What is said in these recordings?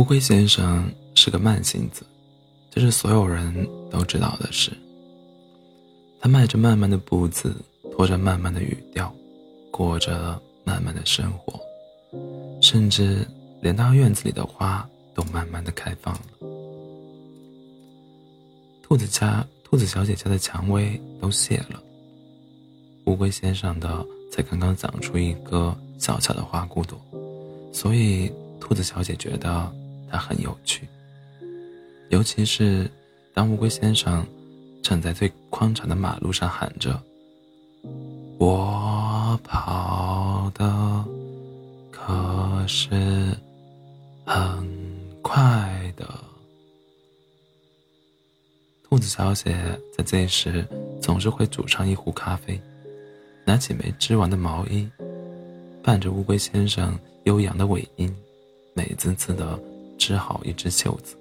乌龟先生是个慢性子，这是所有人都知道的事。他迈着慢慢的步子，拖着慢慢的语调，过着慢慢的生活，甚至连他院子里的花都慢慢的开放了。兔子家、兔子小姐家的蔷薇都谢了，乌龟先生的才刚刚长出一个小小的花骨朵，所以兔子小姐觉得它很有趣。尤其是当乌龟先生站在最宽敞的马路上喊着：“我跑的可是很快的。”兔子小姐在这时总是会煮上一壶咖啡，拿起没织完的毛衣，伴着乌龟先生悠扬的尾音，美滋滋的织好一只袖子。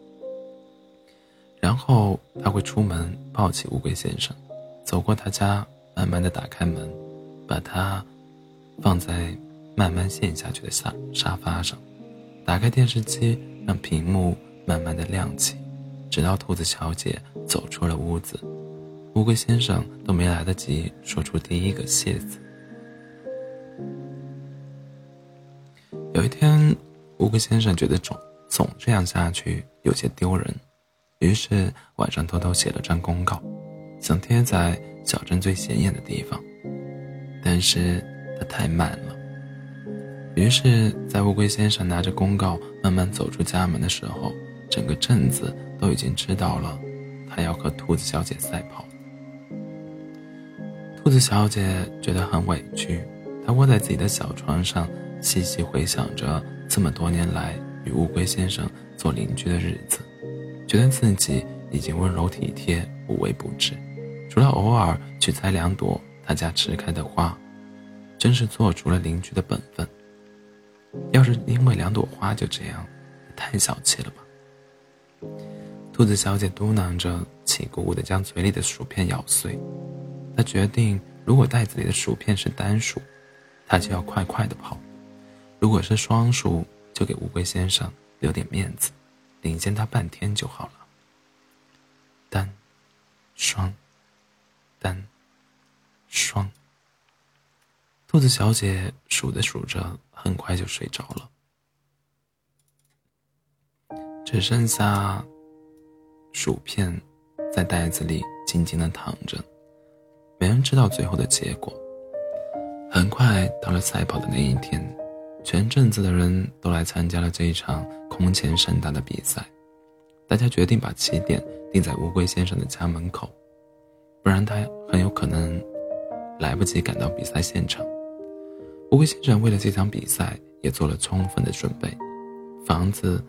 然后他会出门抱起乌龟先生，走过他家，慢慢的打开门，把它放在慢慢陷下去的沙沙发上，打开电视机，让屏幕慢慢的亮起。直到兔子小姐走出了屋子，乌龟先生都没来得及说出第一个谢字。有一天，乌龟先生觉得肿总这样下去有些丢人，于是晚上偷偷写了张公告，想贴在小镇最显眼的地方。但是他太慢了，于是，在乌龟先生拿着公告慢慢走出家门的时候，整个镇子。都已经知道了，他要和兔子小姐赛跑。兔子小姐觉得很委屈，她窝在自己的小床上，细细回想着这么多年来与乌龟先生做邻居的日子，觉得自己已经温柔体贴、无微不至，除了偶尔去采两朵他家迟开的花，真是做足了邻居的本分。要是因为两朵花就这样，也太小气了吧。兔子小姐嘟囔着，气鼓鼓地将嘴里的薯片咬碎。她决定，如果袋子里的薯片是单数，她就要快快地跑；如果是双数，就给乌龟先生留点面子，领先他半天就好了。单，双，单，双。兔子小姐数着数着，很快就睡着了，只剩下。薯片在袋子里静静的躺着，没人知道最后的结果。很快到了赛跑的那一天，全镇子的人都来参加了这一场空前盛大的比赛。大家决定把起点定在乌龟先生的家门口，不然他很有可能来不及赶到比赛现场。乌龟先生为了这场比赛也做了充分的准备，房子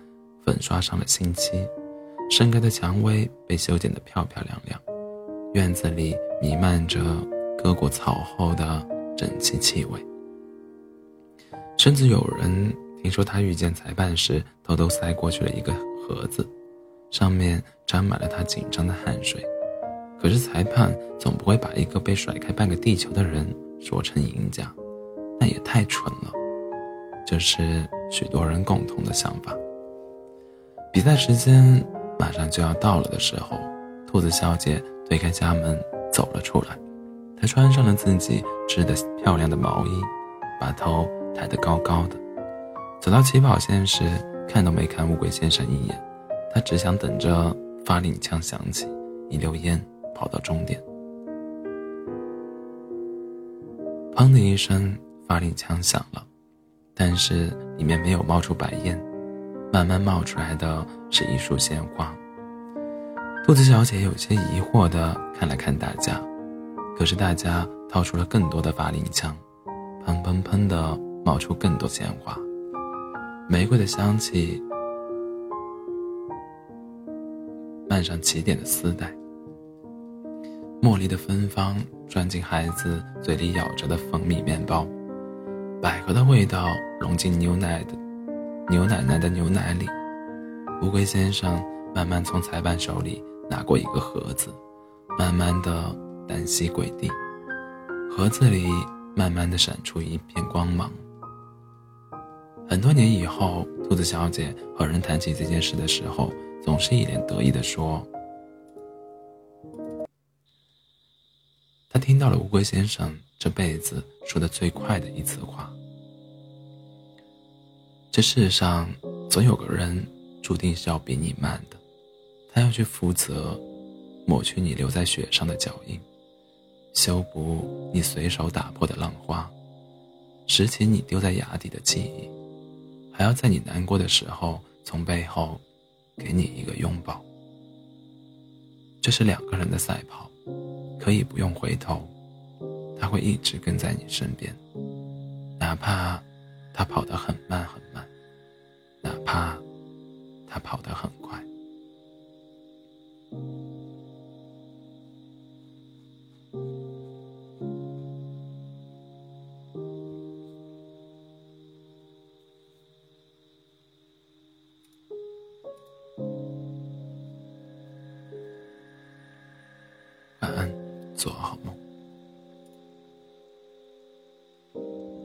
粉刷上了新漆。盛开的蔷薇被修剪得漂漂亮亮，院子里弥漫着割过草后的整齐气味。甚至有人听说他遇见裁判时，偷偷塞过去了一个盒子，上面沾满了他紧张的汗水。可是裁判总不会把一个被甩开半个地球的人说成赢家，那也太蠢了。这是许多人共同的想法。比赛时间。马上就要到了的时候，兔子小姐推开家门走了出来。她穿上了自己织的漂亮的毛衣，把头抬得高高的。走到起跑线时，看都没看乌龟先生一眼。他只想等着发令枪响起，一溜烟跑到终点。砰的一声，发令枪响了，但是里面没有冒出白烟。慢慢冒出来的是一束鲜花。兔子小姐有些疑惑地看了看大家，可是大家掏出了更多的发令枪，砰砰砰的冒出更多鲜花。玫瑰的香气漫上起点的丝带，茉莉的芬芳钻进孩子嘴里咬着的蜂蜜面包，百合的味道融进牛奶的。牛奶奶的牛奶里，乌龟先生慢慢从裁判手里拿过一个盒子，慢慢的单膝跪地，盒子里慢慢的闪出一片光芒。很多年以后，兔子小姐和人谈起这件事的时候，总是一脸得意地说：“她听到了乌龟先生这辈子说的最快的一次话。这世上总有个人注定是要比你慢的，他要去负责抹去你留在雪上的脚印，修补你随手打破的浪花，拾起你丢在崖底的记忆。”还要在你难过的时候，从背后给你一个拥抱。这是两个人的赛跑，可以不用回头，他会一直跟在你身边，哪怕他跑得很慢很慢，哪怕他跑得很快。